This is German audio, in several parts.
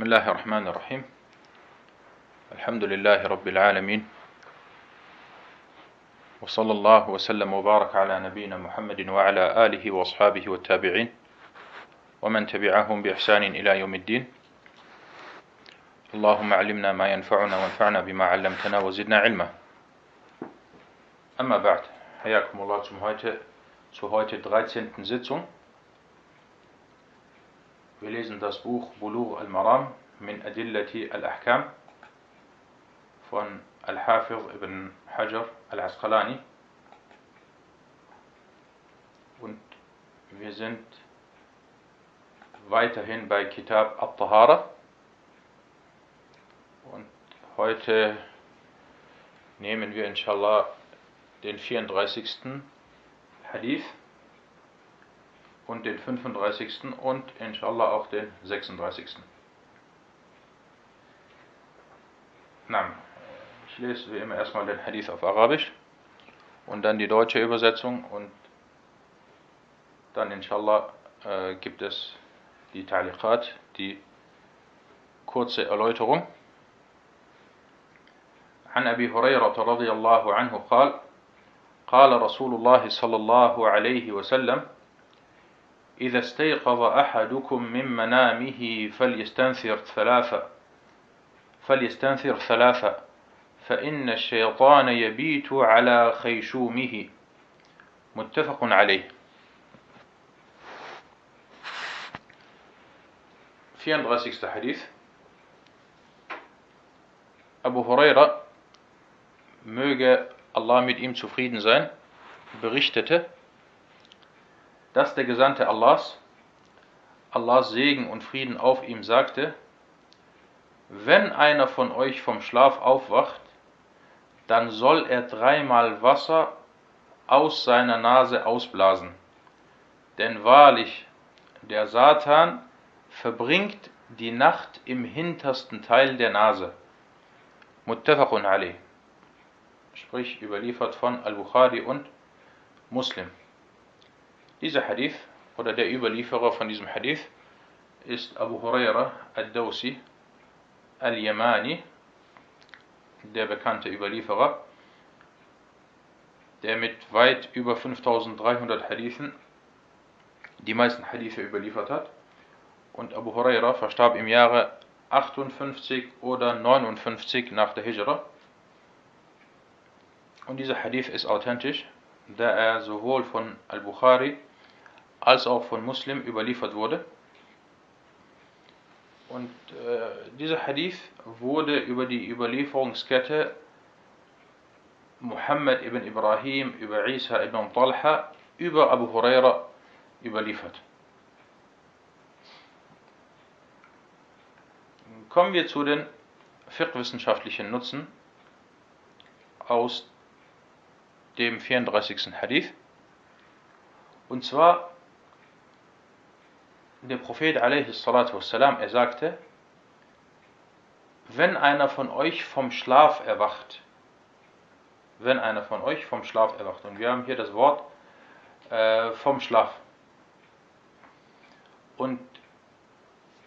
بسم الله الرحمن الرحيم. الحمد لله رب العالمين. وصلى الله وسلم وبارك على نبينا محمد وعلى آله وأصحابه والتابعين ومن تبعهم بإحسان إلى يوم الدين. اللهم علمنا ما ينفعنا وانفعنا بما علمتنا وزدنا علما. أما بعد حياكم الله. zum heute, zur heute 13. Sitzung Wir lesen das Buch Bulugh al-Maram min Adillati al-Ahkam von Al-Hafiz ibn Hajar al-Asqalani. Und wir sind weiterhin bei Kitab al-Tahara. Und heute nehmen wir inshallah den 34. Hadith und den 35. und inshallah auch den 36. Na, ich lese wie immer erstmal den Hadith auf Arabisch und dann die deutsche Übersetzung und dann inshallah äh, gibt es die Taliqat, die kurze Erläuterung. عن أبي هريرة رضي الله عنه قال قال رسول الله صلى الله عليه وسلم إذا استيقظ أحدكم من منامه فليستنثر ثلاثة. فليستنثر ثلاثة. فإن الشيطان يبيت على خيشومه. متفق عليه. 34. Hadith Abu Huraira, möge Allah mit ihm zufrieden sein, berichtete, dass der Gesandte Allahs, Allahs Segen und Frieden auf ihm sagte, wenn einer von euch vom Schlaf aufwacht, dann soll er dreimal Wasser aus seiner Nase ausblasen. Denn wahrlich, der Satan verbringt die Nacht im hintersten Teil der Nase. Muttafaqun Ali. Sprich überliefert von Al-Bukhari und Muslim. Dieser Hadith oder der Überlieferer von diesem Hadith ist Abu Huraira al-Dawsi al-Yamani, der bekannte Überlieferer, der mit weit über 5300 Hadithen die meisten Hadithe überliefert hat. Und Abu Huraira verstarb im Jahre 58 oder 59 nach der Hijra. Und dieser Hadith ist authentisch, da er sowohl von Al-Bukhari als auch von Muslim überliefert wurde. Und äh, dieser Hadith wurde über die Überlieferungskette Muhammad ibn Ibrahim über Isa ibn Talha über Abu Huraira überliefert. Kommen wir zu den fiqh-wissenschaftlichen Nutzen aus dem 34. Hadith. Und zwar der Prophet wassalam, er sagte, wenn einer von euch vom Schlaf erwacht, wenn einer von euch vom Schlaf erwacht, und wir haben hier das Wort äh, vom Schlaf. Und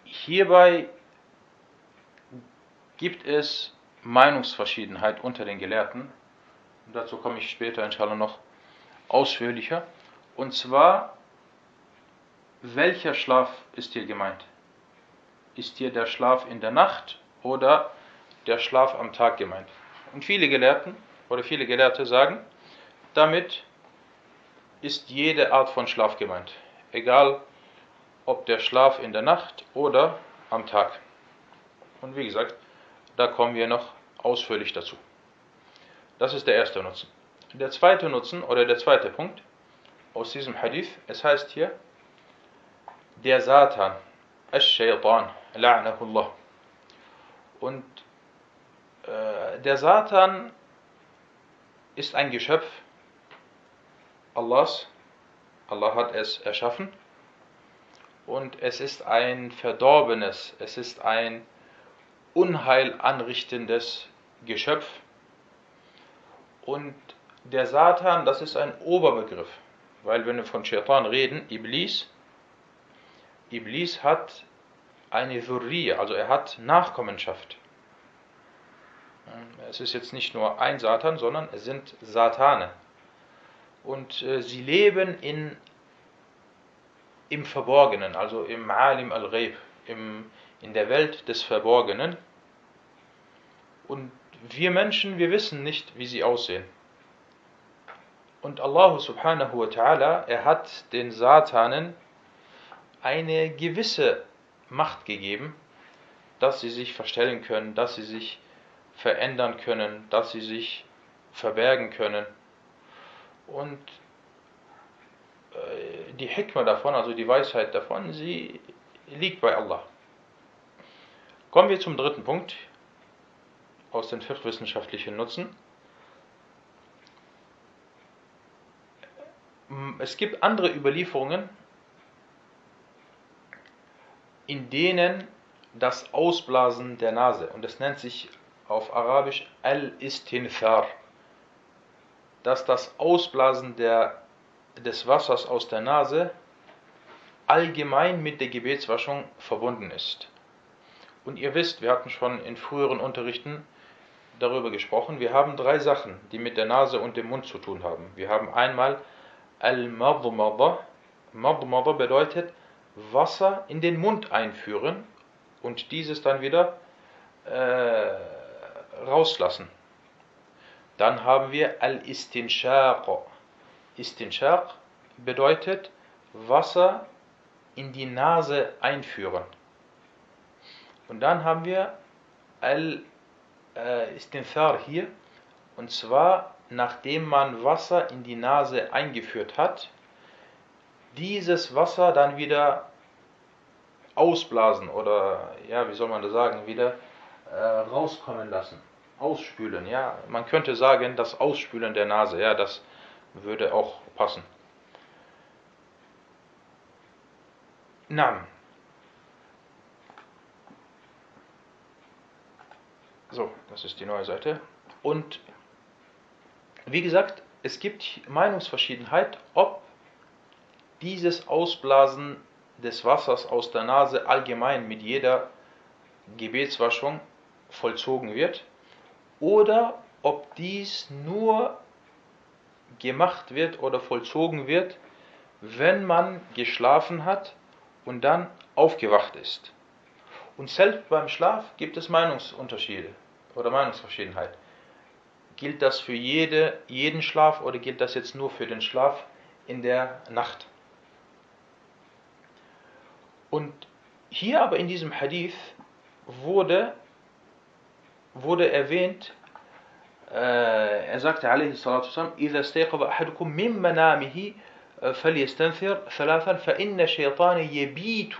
hierbei gibt es Meinungsverschiedenheit unter den Gelehrten. Und dazu komme ich später inshallah noch ausführlicher. Und zwar welcher Schlaf ist hier gemeint? Ist hier der Schlaf in der Nacht oder der Schlaf am Tag gemeint? Und viele Gelehrten oder viele Gelehrte sagen, damit ist jede Art von Schlaf gemeint. Egal ob der Schlaf in der Nacht oder am Tag. Und wie gesagt, da kommen wir noch ausführlich dazu. Das ist der erste Nutzen. Der zweite Nutzen oder der zweite Punkt aus diesem Hadith, es heißt hier, der Satan, Ash-Shaytan, la'nahullah. Und äh, der Satan ist ein Geschöpf Allahs. Allah hat es erschaffen. Und es ist ein verdorbenes, es ist ein Unheil anrichtendes Geschöpf. Und der Satan, das ist ein Oberbegriff, weil wenn wir von Shaitan reden, Iblis, Iblis hat eine Dhurriya, also er hat Nachkommenschaft. Es ist jetzt nicht nur ein Satan, sondern es sind Satane. Und äh, sie leben in, im Verborgenen, also im Alim al-Ghaib, in der Welt des Verborgenen. Und wir Menschen, wir wissen nicht, wie sie aussehen. Und Allah subhanahu wa ta'ala, er hat den Satanen eine gewisse Macht gegeben, dass sie sich verstellen können, dass sie sich verändern können, dass sie sich verbergen können. Und äh, die Hikmah davon, also die Weisheit davon, sie liegt bei Allah. Kommen wir zum dritten Punkt aus den fiqh-wissenschaftlichen Nutzen. Es gibt andere Überlieferungen, in denen das Ausblasen der Nase, und das nennt sich auf Arabisch Al-Istinthar, dass das Ausblasen der, des Wassers aus der Nase allgemein mit der Gebetswaschung verbunden ist. Und ihr wisst, wir hatten schon in früheren Unterrichten darüber gesprochen, wir haben drei Sachen, die mit der Nase und dem Mund zu tun haben. Wir haben einmal Al-Madmada. Madmada bedeutet Wasser in den Mund einführen und dieses dann wieder äh, rauslassen. Dann haben wir Al-Istinshaq. Istinshaq bedeutet Wasser in die Nase einführen. Und dann haben wir Al-Istinthar hier, und zwar nachdem man Wasser in die Nase eingeführt hat, dieses Wasser dann wieder ausblasen oder, ja, wie soll man das sagen, wieder äh, rauskommen lassen. Ausspülen, ja. Man könnte sagen, das Ausspülen der Nase, ja, das würde auch passen. Nam. So, das ist die neue Seite. Und wie gesagt, es gibt Meinungsverschiedenheit, ob dieses Ausblasen des Wassers aus der Nase allgemein mit jeder Gebetswaschung vollzogen wird oder ob dies nur gemacht wird oder vollzogen wird, wenn man geschlafen hat und dann aufgewacht ist. Und selbst beim Schlaf gibt es Meinungsunterschiede oder Meinungsverschiedenheit. Gilt das für jede, jeden Schlaf oder gilt das jetzt nur für den Schlaf in der Nacht? Und hier aber in diesem Hadith wurde, wurde erwähnt, äh, er sagte عليه الصلاة والسلام إذا استيقظ أحدكم من منامه فليستنثر ثلاثا فإن الشيطان يبيت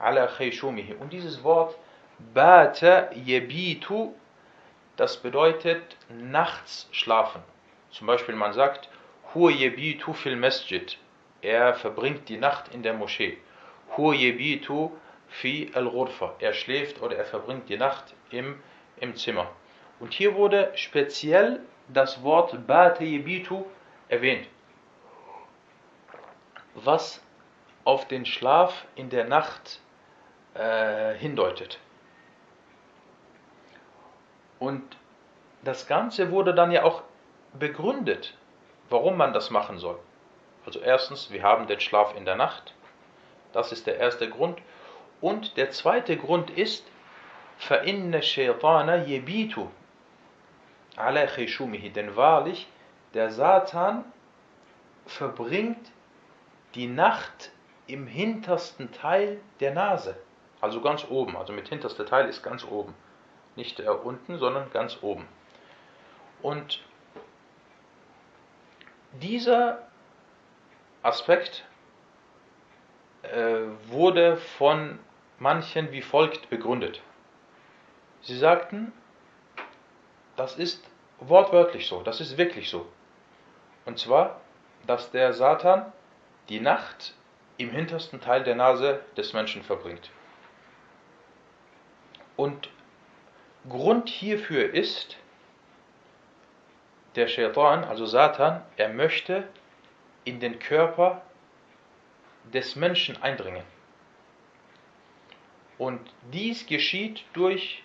على خيشومه und dieses Wort bata yebitu das bedeutet nachts schlafen zum Beispiel man sagt huwa yebitu fil masjid er verbringt die Nacht in der Moschee Er schläft oder er verbringt die Nacht im, im Zimmer. Und hier wurde speziell das Wort erwähnt, was auf den Schlaf in der Nacht äh, hindeutet. Und das Ganze wurde dann ja auch begründet, warum man das machen soll. Also erstens, wir haben den Schlaf in der Nacht. Das ist der erste Grund. Und der zweite Grund ist, فَإِنَّ الشَّيْطَانَ يَبِيتُ عَلَى خِشُومِهِ Denn wahrlich, der Satan verbringt die Nacht im hintersten Teil der Nase. Also ganz oben. Also mit hinterster Teil ist ganz oben. Nicht äh, unten, sondern ganz oben. Und dieser Aspekt äh, wurde von manchen wie folgt begründet. Sie sagten, das ist wortwörtlich so, das ist wirklich so. Und zwar, dass der Satan die Nacht im hintersten Teil der Nase des Menschen verbringt. Und Grund hierfür ist, der Shaitan, also Satan, er möchte in den Körper des Menschen eindringen. Und dies geschieht durch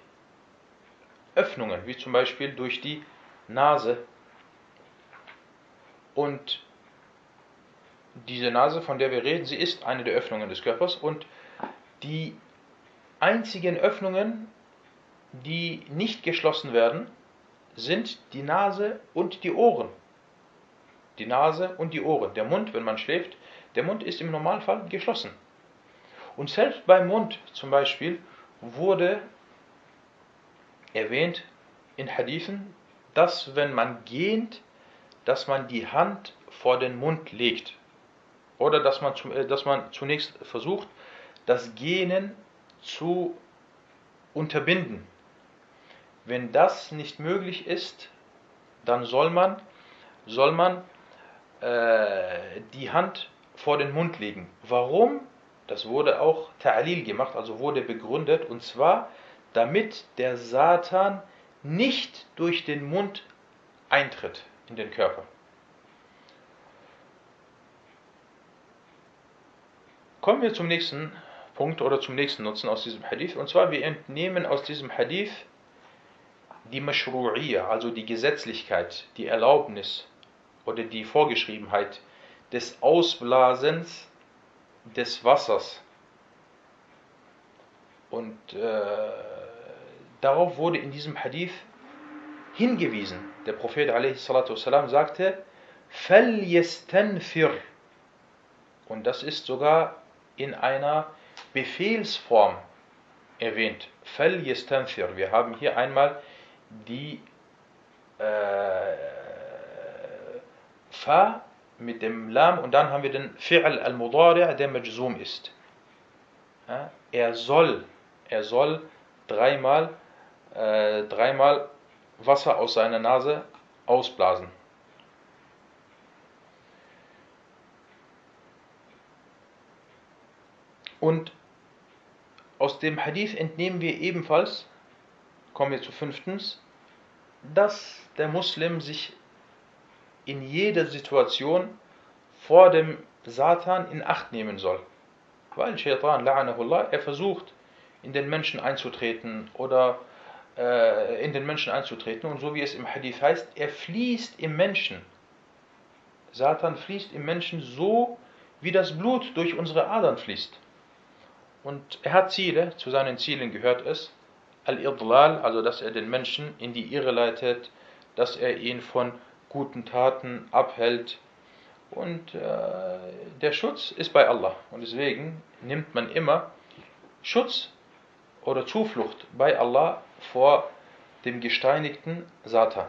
Öffnungen, wie zum Beispiel durch die Nase. Und diese Nase, von der wir reden, sie ist eine der Öffnungen des Körpers und die einzigen Öffnungen, die nicht geschlossen werden, sind die Nase und die Ohren. Die Nase und die Ohren. Der Mund, wenn man schläft, der Mund ist im Normalfall geschlossen. Und selbst beim Mund zum Beispiel wurde erwähnt in Hadithen, dass wenn man gähnt, dass man die Hand vor den Mund legt. Oder dass man, äh, dass man zunächst versucht, das Gähnen zu unterbinden. Wenn das nicht möglich ist, dann soll man, soll man äh, die Hand vor den Mund legen. Warum? Das wurde auch Ta'lil gemacht, also wurde begründet, und zwar, damit der Satan nicht durch den Mund eintritt in den Körper. Kommen wir zum nächsten Punkt oder zum nächsten Nutzen aus diesem Hadith. Und zwar, wir entnehmen aus diesem Hadith die Mashru'iyya, also die Gesetzlichkeit, die Erlaubnis oder die Vorgeschriebenheit des Ausblasens des Wassers. Und äh, darauf wurde in diesem Hadith hingewiesen. Der Prophet والسلام, sagte, فَلْيَسْتَنْفِرْ Und das ist sogar in einer Befehlsform erwähnt. فَلْيَسْتَنْفِرْ Wir haben hier einmal die äh, Fa mit dem Lam und dann haben wir den Fi'al al-Mudari' der Majzum ist. Ja, er soll, er soll dreimal, äh, dreimal Wasser aus seiner Nase ausblasen. Und aus dem Hadith entnehmen wir ebenfalls, kommen wir zu fünftens, dass der Muslim sich in jeder Situation vor dem Satan in Acht nehmen soll. Weil Shaitan, la'anahullah, er versucht in den Menschen einzutreten oder äh, in den Menschen einzutreten und so wie es im Hadith heißt, er fließt im Menschen. Satan fließt im Menschen so, wie das Blut durch unsere Adern fließt. Und er hat Ziele, zu seinen Zielen gehört es, Al-Idlal, also dass er den Menschen in die Irre leitet, dass er ihn von guten Taten abhält. Und äh, der Schutz ist bei Allah. Und deswegen nimmt man immer Schutz oder Zuflucht bei Allah vor dem gesteinigten Satan.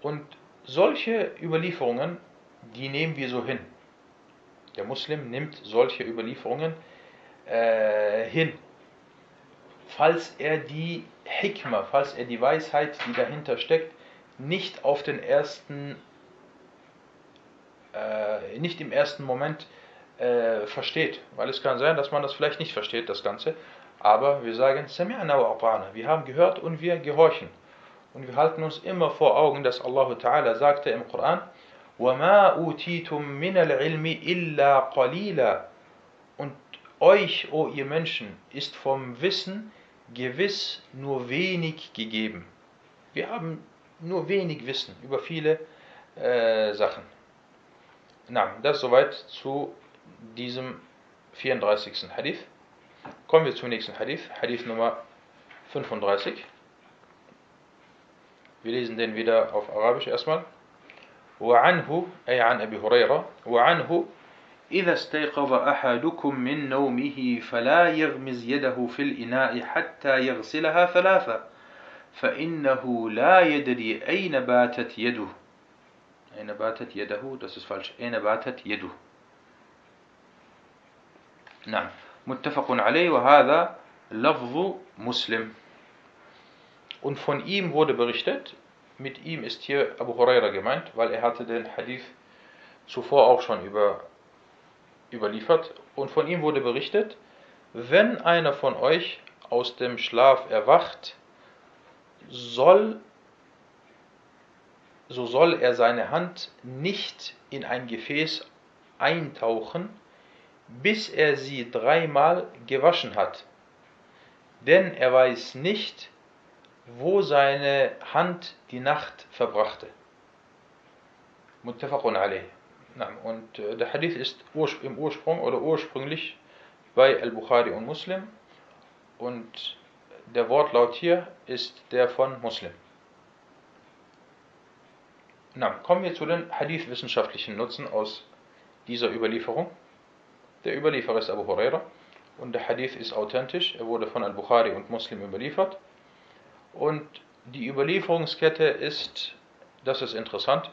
Und solche Überlieferungen, die nehmen wir so hin. Der Muslim nimmt solche Überlieferungen äh, hin. Falls er die Hikmah, falls er die Weisheit, die dahinter steckt, nicht auf den ersten, äh, nicht im ersten Moment äh, versteht. Weil es kann sein, dass man das vielleicht nicht versteht, das Ganze. Aber wir sagen, wir haben gehört und wir gehorchen. Und wir halten uns immer vor Augen, dass Allah Ta'ala sagte im Koran, وَمَا أُوتِيتُم مِّنَ الْعِلْمِ إِلَّا قَلِيلًا Und euch, o oh ihr Menschen, ist vom Wissen gewiss nur wenig gegeben. Wir haben nur wenig Wissen über viele äh, Sachen. Na, das soweit zu diesem 34. Hadith. Kommen wir zum nächsten Hadith, Hadith Nummer 35. Wir lesen den wieder auf Arabisch erstmal. وعنه أي عن أبي هريرة وعنه إذا استيقظ أحدكم من نومه فلا يغمز يده في الإناء حتى يغسلها ثلاثة فإنه لا يدري أين باتت يده أين باتت يده das ist falsch أين باتت يده نعم متفق عليه وهذا لفظ مسلم und von ihm wurde berichtet mit ihm ist hier Abu Huraira gemeint weil er hatte den Hadith zuvor auch schon über, überliefert und von ihm wurde berichtet wenn einer von euch aus dem Schlaf erwacht soll, so soll er seine Hand nicht in ein Gefäß eintauchen, bis er sie dreimal gewaschen hat. Denn er weiß nicht, wo seine Hand die Nacht verbrachte. Muttafaqun alayh. Und äh, der Hadith ist im Ursprung oder ursprünglich bei Al-Bukhari und Muslim und der Wortlaut hier ist der von Muslim. Na, kommen wir zu den Hadith-wissenschaftlichen Nutzen aus dieser Überlieferung. Der Überlieferer ist Abu Huraira und der Hadith ist authentisch. Er wurde von Al-Bukhari und Muslim überliefert. Und die Überlieferungskette ist, das ist interessant,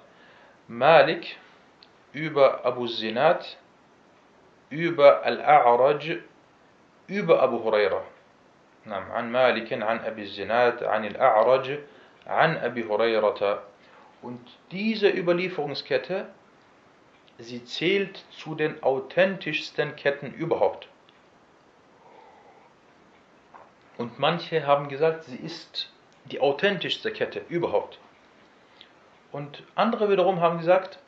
Malik über Abu Zinat, über Al-A'raj, über Abu Huraira. نعم عن مالك عن أبي الزناد عن الأعرج عن أبي هريرة und diese Überlieferungskette sie zählt zu den authentischsten Ketten überhaupt. Und manche haben gesagt, sie ist die authentischste Kette überhaupt. Und andere wiederum haben gesagt,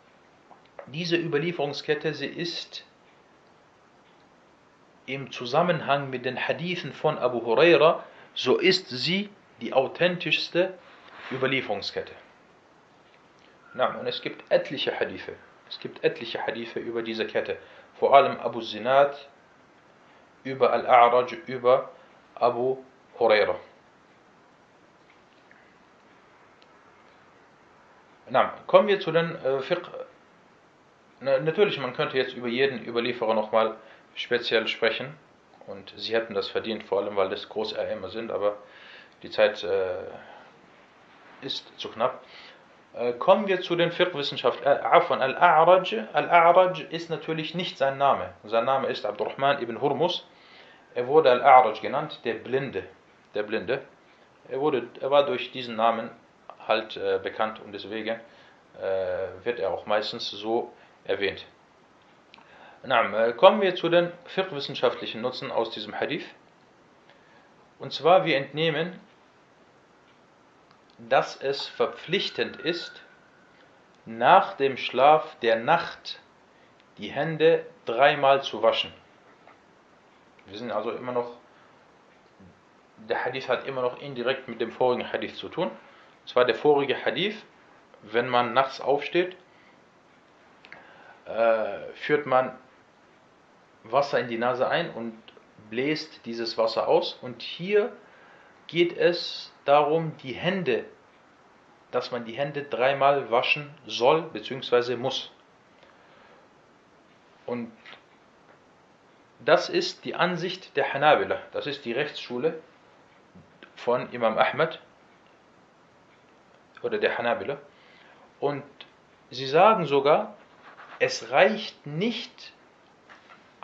diese Überlieferungskette, sie ist im Zusammenhang mit den Hadithen von Abu Huraira, so ist sie die authentischste Überlieferungskette. Und es gibt etliche Hadithe es gibt etliche Hadithe über diese Kette. Vor allem Abu Zinad, über Al-A'raj, über Abu Huraira. Kommen wir zu den äh, Fiqh. Na, natürlich, man könnte jetzt über jeden Überlieferer nochmal speziell sprechen. Und sie hätten das verdient, vor allem weil das große Ärmer sind, aber die Zeit äh, ist zu knapp. Äh, kommen wir zu den Fiqh-Wissenschaftlern. Äh, Al-A'raj. Al-A'raj ist natürlich nicht sein Name. Sein Name ist Abdurrahman ibn Hurmus. Er wurde Al-A'raj genannt, der Blinde. Der Blinde. Er, wurde, er war durch diesen Namen halt äh, bekannt und deswegen äh, wird er auch meistens so erwähnt. Äh, kommen wir zu den fiqh-wissenschaftlichen Nutzen aus diesem Hadith. Und zwar, wir entnehmen dass es verpflichtend ist, nach dem Schlaf der Nacht die Hände dreimal zu waschen. Wir sind also immer noch, der Hadith hat immer noch indirekt mit dem vorigen Hadith zu tun. Und zwar der vorige Hadith, wenn man nachts aufsteht, äh, führt man Wasser in die Nase ein und bläst dieses Wasser aus. Und hier geht es darum, die Hände, dass man die Hände dreimal waschen soll bzw. muss. Und das ist die Ansicht der Hanabila, das ist die Rechtsschule von Imam Ahmed oder der Hanabila. Und sie sagen sogar, es reicht nicht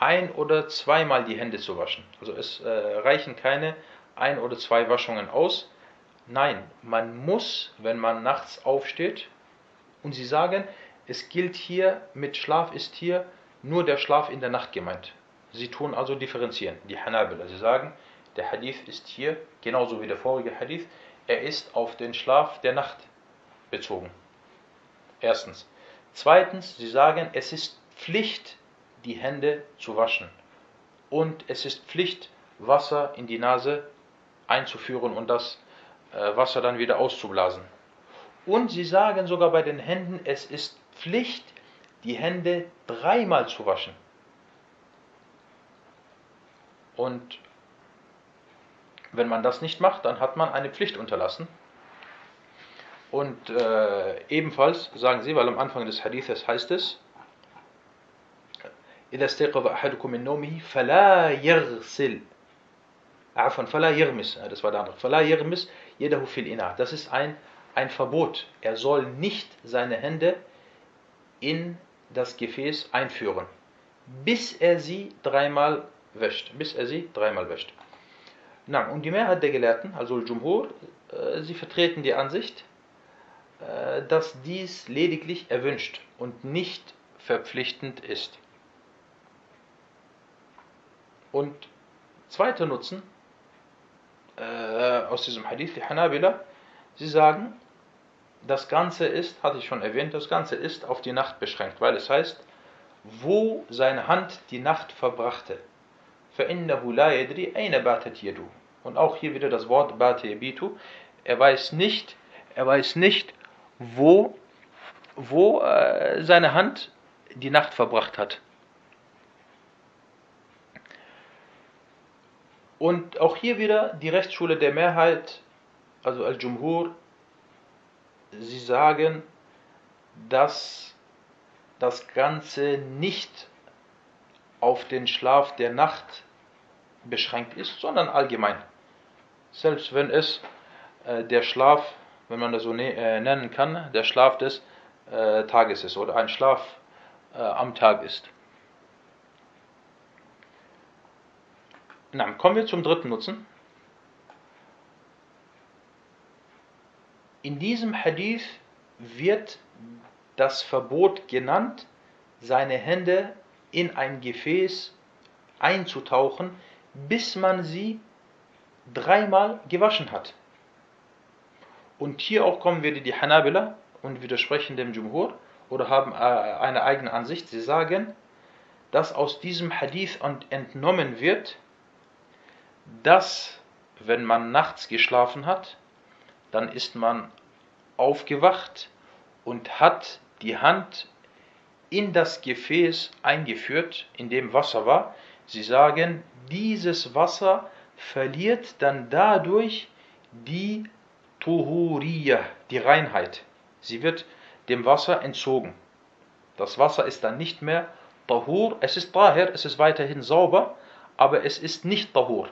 ein oder zweimal die Hände zu waschen. Also es äh, reichen keine ein oder zwei Waschungen aus. Nein, man muss, wenn man nachts aufsteht, und sie sagen, es gilt hier, mit Schlaf ist hier nur der Schlaf in der Nacht gemeint. Sie tun also differenzieren, die Hanabila. Sie sagen, der Hadith ist hier, genauso wie der vorige Hadith, er ist auf den Schlaf der Nacht bezogen. Erstens. Zweitens, sie sagen, es ist Pflicht, die Hände zu waschen. Und es ist Pflicht, Wasser in die Nase einzuführen und das äh, Wasser dann wieder auszublasen. Und sie sagen sogar bei den Händen, es ist Pflicht, die Hände dreimal zu waschen. Und wenn man das nicht macht, dann hat man eine Pflicht unterlassen. Und äh, ebenfalls sagen sie, weil am Anfang des Hadithes heißt es, إذا استيقظ أحدكم من نومه فلا يغسل عفوا فلا يغمس das war der andere فلا يغمس يده في الإناء das ist ein, ein Verbot er soll nicht seine Hände in das Gefäß einführen bis er sie dreimal wäscht bis er sie dreimal wäscht Na, und die Mehrheit der Gelehrten also Jumhur äh, sie vertreten die Ansicht äh, dass dies lediglich erwünscht und nicht verpflichtend ist Und zweiter Nutzen äh, aus diesem Hadith, die Hanabila, sie sagen, das Ganze ist, hatte ich schon erwähnt, das Ganze ist auf die Nacht beschränkt, weil es heißt, wo seine Hand die Nacht verbrachte. Und auch hier wieder das Wort Batebitu. Er weiß nicht, er weiß nicht, wo, wo äh, seine Hand die Nacht verbracht hat. Und auch hier wieder die Rechtsschule der Mehrheit, also Al-Jumhur, sie sagen, dass das Ganze nicht auf den Schlaf der Nacht beschränkt ist, sondern allgemein. Selbst wenn es äh, der Schlaf, wenn man das so ne äh, nennen kann, der Schlaf des äh, Tages ist oder ein Schlaf äh, am Tag ist. Na, kommen wir zum dritten Nutzen. In diesem Hadith wird das Verbot genannt, seine Hände in ein Gefäß einzutauchen, bis man sie dreimal gewaschen hat. Und hier auch kommen wieder die Hanabila und widersprechen dem Jumhur oder haben äh, eine eigene Ansicht. Sie sagen, dass aus diesem Hadith entnommen wird, dass wenn man nachts geschlafen hat, dann ist man aufgewacht und hat die Hand in das Gefäß eingeführt, in dem Wasser war. Sie sagen, dieses Wasser verliert dann dadurch die Tuhuriyah, die Reinheit. Sie wird dem Wasser entzogen. Das Wasser ist dann nicht mehr Tahur, es ist Tahir, es ist weiterhin sauber, aber es ist nicht Tahur.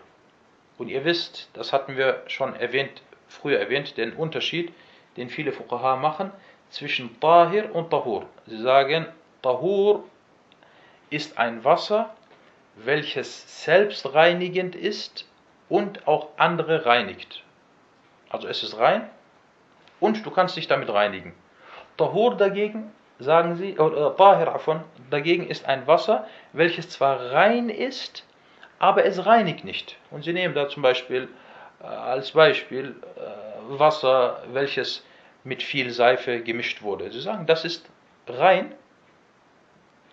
Und ihr wisst, das hatten wir schon erwähnt, früher erwähnt, den Unterschied, den viele Fuqaha machen zwischen Tahir und Tahur. Sie sagen, Tahur ist ein Wasser, welches selbstreinigend ist und auch andere reinigt. Also es ist rein und du kannst dich damit reinigen. Tahur dagegen, sagen sie, oder Tahir davon, dagegen ist ein Wasser, welches zwar rein ist, aber es reinigt nicht. Und sie nehmen da zum Beispiel äh, als Beispiel äh, Wasser, welches mit viel Seife gemischt wurde. Sie sagen, das ist rein.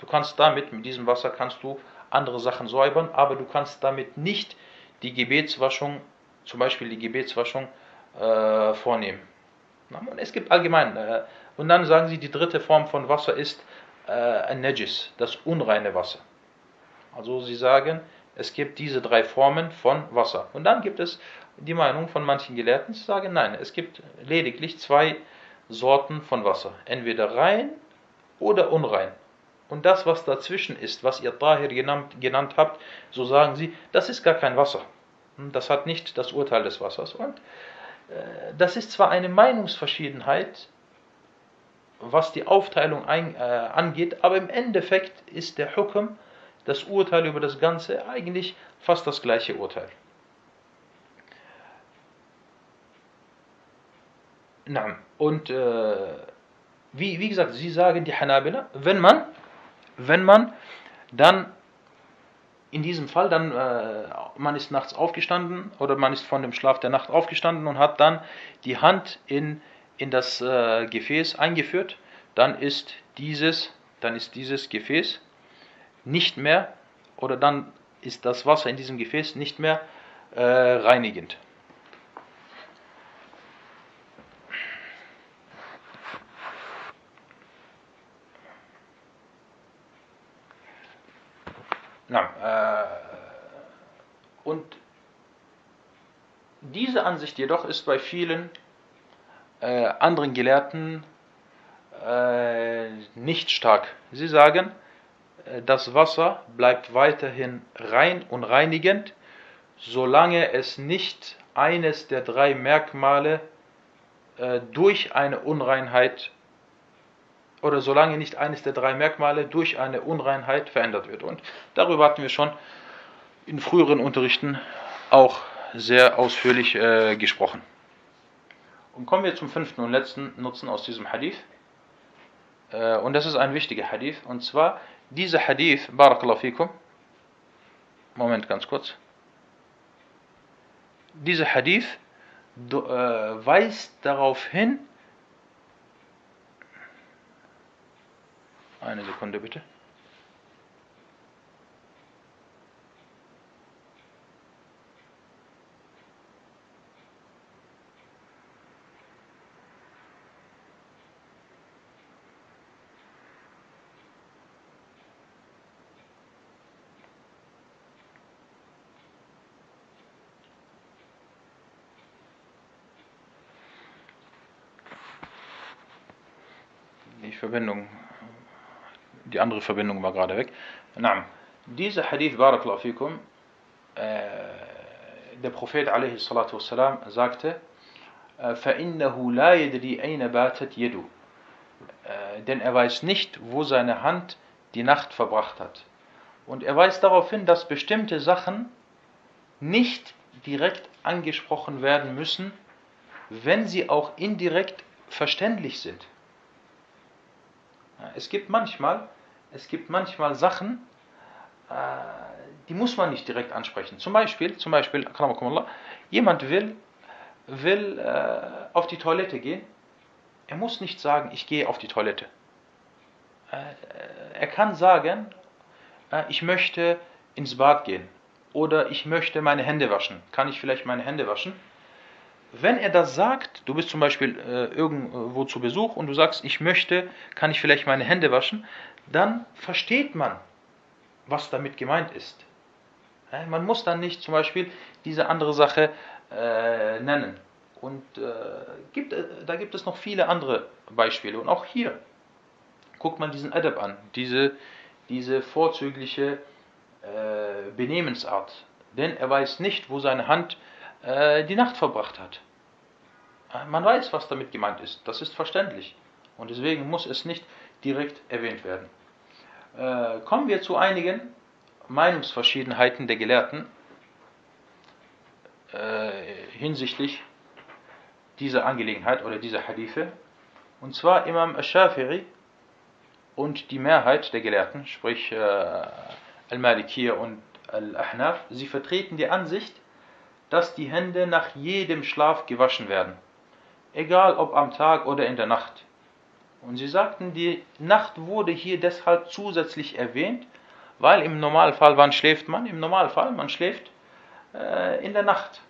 Du kannst damit, mit diesem Wasser kannst du andere Sachen säubern, aber du kannst damit nicht die Gebetswaschung, zum Beispiel die Gebetswaschung, äh, vornehmen. Und es gibt allgemein, äh, und dann sagen sie, die dritte Form von Wasser ist äh, ein Najis, das unreine Wasser. Also sie sagen, es gibt diese drei Formen von Wasser. Und dann gibt es die Meinung von manchen Gelehrten, die sagen, nein, es gibt lediglich zwei Sorten von Wasser. Entweder rein oder unrein. Und das, was dazwischen ist, was ihr Tahir genannt, genannt habt, so sagen sie, das ist gar kein Wasser. Das hat nicht das Urteil des Wassers. Und äh, das ist zwar eine Meinungsverschiedenheit, was die Aufteilung ein, äh, angeht, aber im Endeffekt ist der Hukm das Urteil über das Ganze eigentlich fast das gleiche Urteil. Und äh, wie, wie gesagt, sie sagen die Hanabila, wenn man, wenn man dann in diesem Fall dann, äh, man ist nachts aufgestanden oder man ist von dem Schlaf der Nacht aufgestanden und hat dann die Hand in, in das äh, Gefäß eingeführt, dann ist dieses, dann ist dieses Gefäß nicht mehr oder dann ist das Wasser in diesem Gefäß nicht mehr äh, reinigend. Na, äh, und diese Ansicht jedoch ist bei vielen äh, anderen Gelehrten äh, nicht stark. Sie sagen, das Wasser bleibt weiterhin rein und reinigend, solange es nicht eines der drei Merkmale äh, durch eine Unreinheit oder solange nicht eines der drei Merkmale durch eine Unreinheit verändert wird. Und darüber hatten wir schon in früheren Unterrichten auch sehr ausführlich äh, gesprochen. Und kommen wir zum fünften und letzten Nutzen aus diesem Hadith. Äh, und das ist ein wichtiger Hadith. Und zwar dieser Hadith, Barakallahu fikum, Moment ganz kurz. Dieser Hadith äh, weist darauf hin, eine Sekunde bitte. Verbindung, die andere Verbindung war gerade weg. Naam. Dieser Hadith, Barakallahu fikum, äh, der Prophet alaihi salatu wassalam sagte, فَإِنَّهُ لَا يَدْرِي أَيْنَ بَاتَتْ يَدُ Denn er weiß nicht, wo seine Hand die Nacht verbracht hat. Und er weist darauf hin, dass bestimmte Sachen nicht direkt angesprochen werden müssen, wenn sie auch indirekt verständlich sind. Es gibt manchmal, es gibt manchmal Sachen, äh, die muss man nicht direkt ansprechen. Zum Beispiel, zum Beispiel, jemand will, will äh, auf die Toilette gehen. Er muss nicht sagen, ich gehe auf die Toilette. Äh, er kann sagen, ich möchte ins Bad gehen oder ich möchte meine Hände waschen. Kann ich vielleicht meine Hände waschen? Wenn er das sagt, du bist zum Beispiel äh, irgendwo zu Besuch und du sagst, ich möchte, kann ich vielleicht meine Hände waschen, dann versteht man, was damit gemeint ist. Man muss dann nicht zum Beispiel diese andere Sache äh, nennen. Und äh, gibt, äh, da gibt es noch viele andere Beispiele. Und auch hier guckt man diesen Adab an, diese, diese vorzügliche äh, Benehmensart. Denn er weiß nicht, wo seine Hand äh, die Nacht verbracht hat. Äh, man weiß, was damit gemeint ist. Das ist verständlich. Und deswegen muss es nicht direkt erwähnt werden. Äh, kommen wir zu einigen Meinungsverschiedenheiten der Gelehrten äh, hinsichtlich dieser Angelegenheit oder dieser Hadithe. Und zwar Imam Ash-Shafi'i und die Mehrheit der Gelehrten, sprich äh, Al-Malikir und Al-Ahnaf, sie vertreten die Ansicht, dass die Hände nach jedem Schlaf gewaschen werden, egal ob am Tag oder in der Nacht. Und sie sagten, die Nacht wurde hier deshalb zusätzlich erwähnt, weil im Normalfall, wann schläft man? Im Normalfall, man schläft äh, in der Nacht.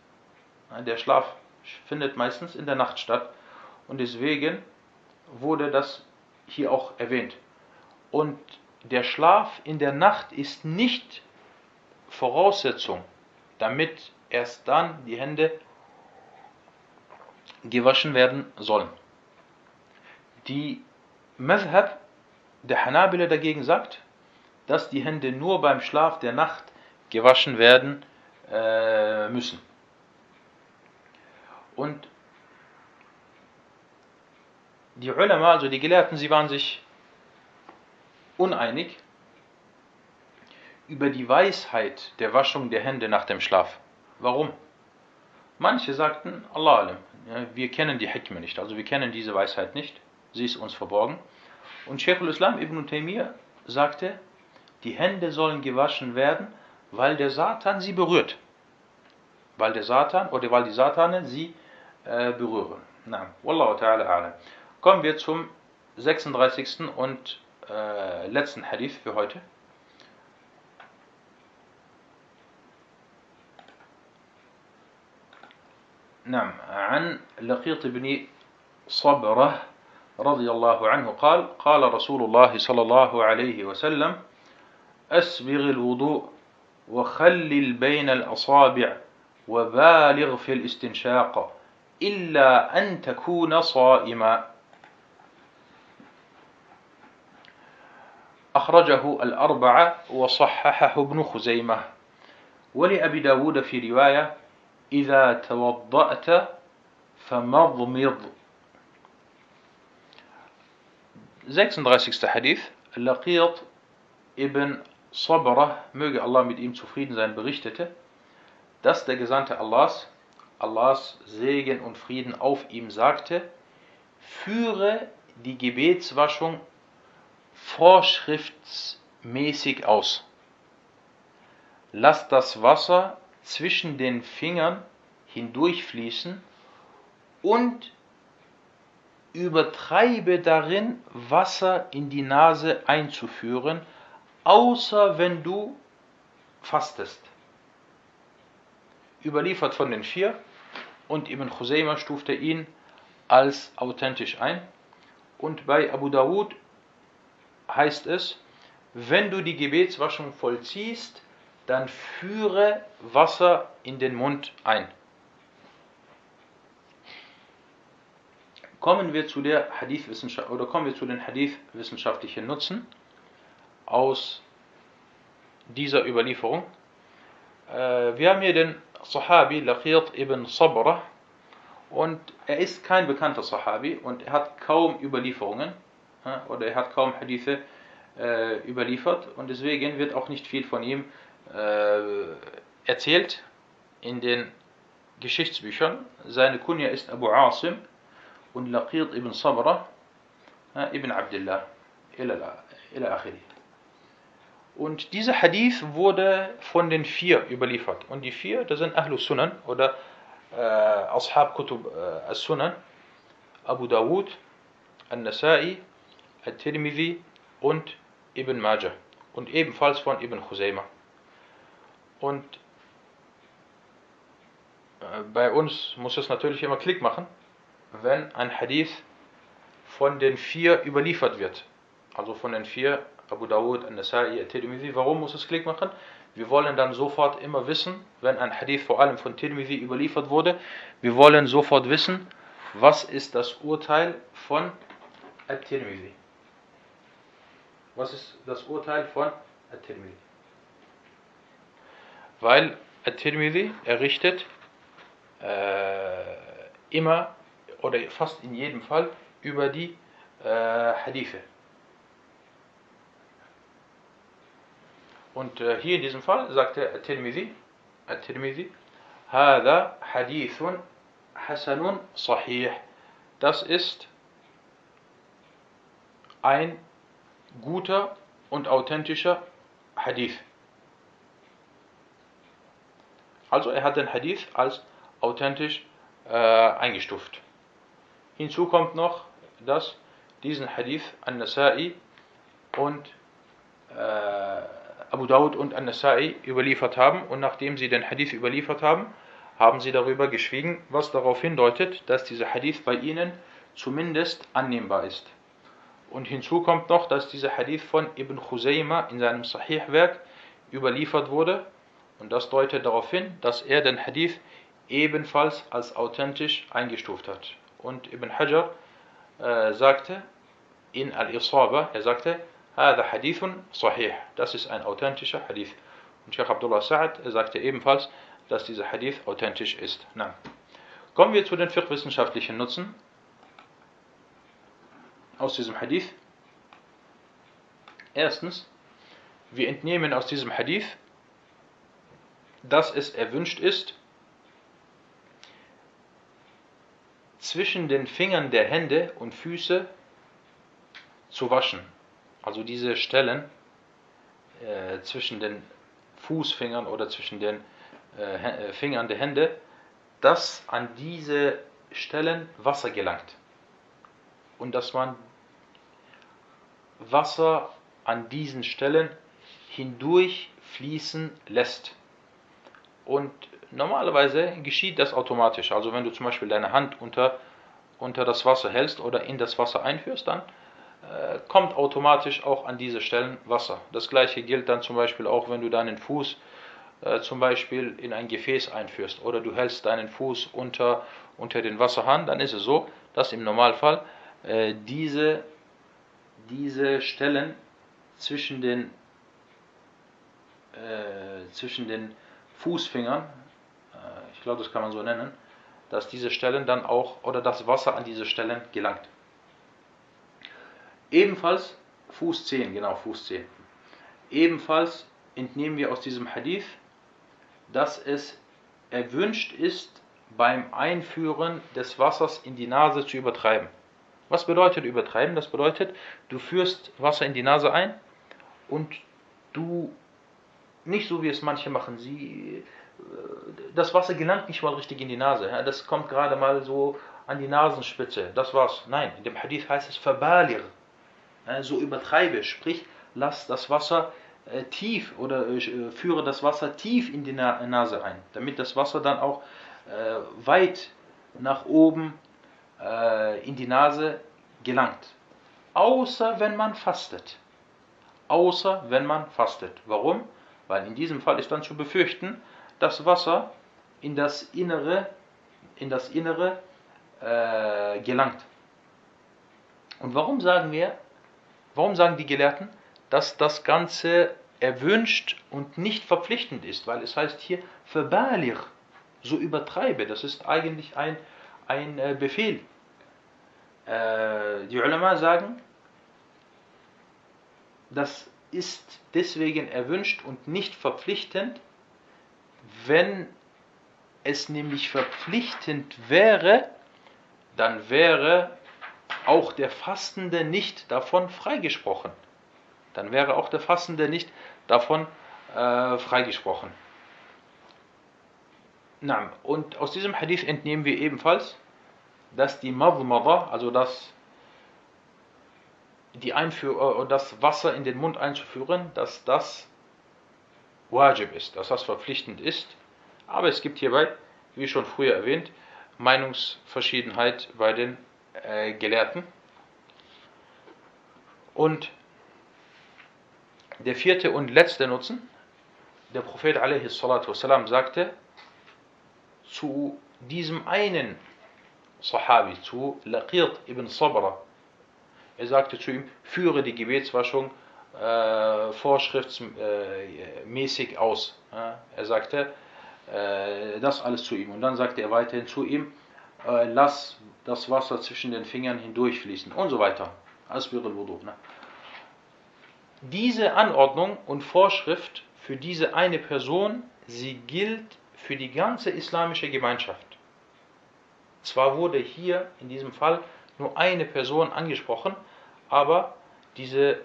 Der Schlaf findet meistens in der Nacht statt und deswegen wurde das hier auch erwähnt. Und der Schlaf in der Nacht ist nicht Voraussetzung, damit erst dann die Hände gewaschen werden sollen. Die Madhab der Hanabila dagegen sagt, dass die Hände nur beim Schlaf der Nacht gewaschen werden äh, müssen. Und die Ulama, also die Gelehrten, sie waren sich uneinig über die Weisheit der Waschung der Hände nach dem Schlaf. Warum? Manche sagten, Allah alim, ja, wir kennen die Hikmah nicht, also wir kennen diese Weisheit nicht, sie ist uns verborgen. Und Sheikh al-Islam ibn Taymiyyah sagte, die Hände sollen gewaschen werden, weil der Satan sie berührt. Weil der Satan oder weil die Satane sie äh, berühren. Na, Wallahu ta'ala a'lam. Kommen wir zum 36. und äh, letzten Hadith für heute. نعم عن لقيط بن صبرة رضي الله عنه قال قال رسول الله صلى الله عليه وسلم أسبغ الوضوء وخلل بين الأصابع وبالغ في الاستنشاق إلا أن تكون صائما. أخرجه الأربعة وصححه ابن خزيمة. ولأبي داود في رواية إذا توضأت فمضمض 36. Hadith Laqiyat ibn Sabra, möge Allah mit ihm zufrieden sein, berichtete, dass der Gesandte Allahs, Allahs Segen und Frieden auf ihm sagte, führe die Gebetswaschung vorschriftsmäßig aus. Lass das Wasser zwischen den Fingern hindurchfließen und übertreibe darin, Wasser in die Nase einzuführen, außer wenn du fastest. Überliefert von den vier und Ibn Khuzayma stufte ihn als authentisch ein. Und bei Abu Dawud heißt es, wenn du die Gebetswaschung vollziehst, dann führe Wasser in den Mund ein. kommen wir zu der Hadith-Wissenschaft oder kommen wir zu den Hadith-wissenschaftlichen Nutzen aus dieser Überlieferung. Äh, wir haben hier den Sahabi Laqit ibn Sabra und er ist kein bekannter Sahabi und er hat kaum Überlieferungen oder er hat kaum Hadithe äh, überliefert und deswegen wird auch nicht viel von ihm äh, erzählt in den Geschichtsbüchern. Seine Kunja ist Abu Asim und Laqid ibn Sabra ibn Abdullah ila akhiri. Und dieser Hadith wurde von den vier überliefert. Und die vier, das sind Ahlus Sunan oder äh, Ashab Kutub äh, As-Sunan, Abu Dawud, An-Nasai, At-Tirmidhi und Ibn Majah. Und ebenfalls von Ibn Khuzaymah. Und äh, bei uns muss es natürlich immer Klick machen, wenn ein Hadith von den vier überliefert wird. Also von den vier, Abu Dawud, An-Nasai, At-Tirmidhi. Warum muss es Klick machen? Wir wollen dann sofort immer wissen, wenn ein Hadith vor allem von Tirmidhi überliefert wurde, wir wollen sofort wissen, was ist das Urteil von At-Tirmidhi. Was ist das Urteil von At-Tirmidhi? Weil At-Tirmidhi errichtet äh, immer oder fast in jedem Fall über die äh, Hadithe. Und äh, hier in diesem Fall sagte At-Tirmidhi, At-Tirmidhi, هذا حديث حسن صحيح. Das ist ein guter und authentischer Hadith. Also er hat den Hadith als authentisch äh, eingestuft. Hinzu kommt noch, dass diesen Hadith an-Nasai und äh, Abu Dawud und An-Nasai überliefert haben und nachdem sie den Hadith überliefert haben, haben sie darüber geschwiegen, was darauf hindeutet, dass dieser Hadith bei ihnen zumindest annehmbar ist. Und hinzu kommt noch, dass dieser Hadith von Ibn Khuzayma in seinem Sahih-Werk überliefert wurde und das deutet darauf hin, dass er den Hadith ebenfalls als authentisch eingestuft hat. Und Ibn Hajar äh, sagte in Al-Isaba, er sagte, هذا حديث صحيح. Das ist ein authentischer Hadith. Und Sheikh Abdullah Sa'ad sagte ebenfalls, dass dieser Hadith authentisch ist. Na. Kommen wir zu den fiqh-wissenschaftlichen Nutzen aus diesem Hadith. Erstens, wir entnehmen aus diesem Hadith, dass es erwünscht ist, zwischen den Fingern der Hände und Füße zu waschen. Also diese Stellen äh, zwischen den Fußfingern oder zwischen den äh, äh, Fingern der Hände, dass an diese Stellen Wasser gelangt. Und dass man Wasser an diesen Stellen hindurch fließen lässt. Und normalerweise geschieht das automatisch. Also wenn du zum Beispiel deine Hand unter, unter das Wasser hältst oder in das Wasser einführst, dann äh, kommt automatisch auch an diese Stellen Wasser. Das gleiche gilt dann zum Beispiel auch, wenn du deinen Fuß äh, zum Beispiel in ein Gefäß einführst oder du hältst deinen Fuß unter, unter den Wasserhahn, dann ist es so, dass im Normalfall äh, diese, diese Stellen zwischen den, äh, zwischen den Fußfingern, äh, ich glaube, das kann man so nennen, dass diese Stellen dann auch oder das Wasser an diese Stellen gelangt. Ebenfalls Fuß 10, genau, Fuß 10. Ebenfalls entnehmen wir aus diesem Hadith, dass es erwünscht ist, beim Einführen des Wassers in die Nase zu übertreiben. Was bedeutet übertreiben? Das bedeutet, du führst Wasser in die Nase ein und du, nicht so wie es manche machen, sie, äh, das Wasser gelangt nicht mal richtig in die Nase. Das kommt gerade mal so an die Nasenspitze. Das war's. Nein, in dem Hadith heißt es Verbalir so übertreibe, sprich, lass das Wasser äh, tief oder äh, führe das Wasser tief in die Nase ein, damit das Wasser dann auch weit nach oben in die Nase gelangt. Außer wenn man fastet. Außer wenn man fastet. Warum? Weil in diesem Fall ist dann zu befürchten, dass Wasser in das Innere, in das Innere äh, gelangt. Und warum sagen wir, warum sagen die Gelehrten, dass das Ganze erwünscht und nicht verpflichtend ist? Weil es heißt hier, verbalir, so übertreibe. Das ist eigentlich ein, ein äh, Befehl. Äh, die Ulama sagen, das ist deswegen erwünscht und nicht verpflichtend, wenn es nämlich verpflichtend wäre, dann wäre auch der Fastende nicht davon freigesprochen. Dann wäre auch der Fastende nicht davon äh, freigesprochen. Und aus diesem Hadith entnehmen wir ebenfalls, dass die Madmada, also das, die Einführ äh, das Wasser in den Mund einzuführen, dass das wajib ist, dass das verpflichtend ist. Aber es gibt hierbei, wie schon früher erwähnt, Meinungsverschiedenheit bei den äh, Gelehrten. Und der vierte und letzte Nutzen, der Prophet a.s. sagte zu diesem einen Sahabi, zu Laqir ibn Sabra, er sagte zu ihm, führe die Gebetswaschung äh, vorschriftsmäßig aus. Er sagte äh, das alles zu ihm. Und dann sagte er weiterhin zu ihm, äh, lass das Wasser zwischen den Fingern hindurchfließen und so weiter. Asbir al-Wudu. Ne? Diese Anordnung und Vorschrift für diese eine Person, sie gilt für die ganze islamische Gemeinschaft. Zwar wurde hier in diesem Fall nur eine Person angesprochen, aber diese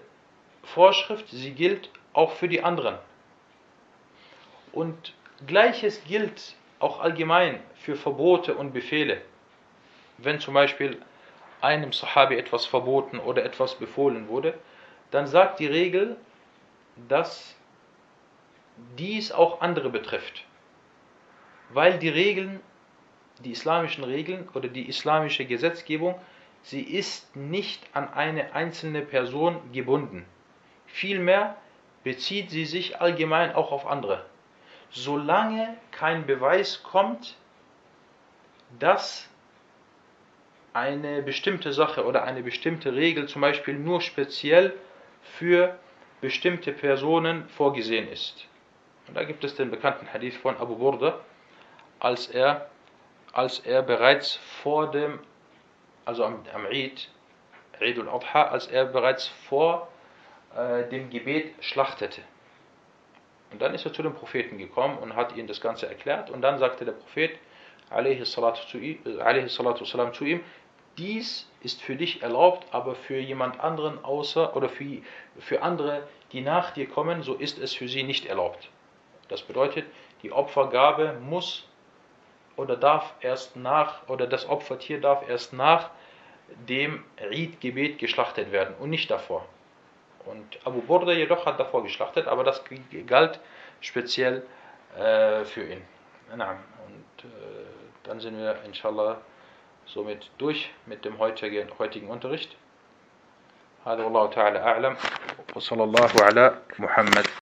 Vorschrift, sie gilt auch für die anderen. Und gleiches gilt auch allgemein für Verbote und Befehle. Wenn zum Beispiel einem Sahabi etwas verboten oder etwas befohlen wurde, dann sagt die Regel, dass dies auch andere betrifft. Weil die Regeln, die islamischen Regeln oder die islamische Gesetzgebung, sie ist nicht an eine einzelne Person gebunden. Vielmehr bezieht sie sich allgemein auch auf andere. Solange kein Beweis kommt, dass eine bestimmte Sache oder eine bestimmte Regel zum Beispiel nur speziell für bestimmte Personen vorgesehen ist. Und da gibt es den bekannten Hadith von Abu Burda, als er, als er bereits vor dem, also am, am Eid, Eid al-Adha, als er bereits vor äh, dem Gebet schlachtete. Und dann ist er zu dem Propheten gekommen und hat ihm das Ganze erklärt. Und dann sagte der Prophet, alaihi salatu, zu ihm, zu ihm, dies ist für dich erlaubt, aber für jemand anderen außer oder für, für andere, die nach dir kommen, so ist es für sie nicht erlaubt. Das bedeutet, die Opfergabe muss oder darf erst nach, oder das Opfertier darf erst nach dem Riedgebet geschlachtet werden und nicht davor. Und Abu Burda jedoch hat davor geschlachtet, aber das galt speziell äh, für ihn. Und äh, dann sind wir inshallah somit durch mit dem heutigen, heutigen Unterricht. هذا والله تعالى أعلم وصلى الله على محمد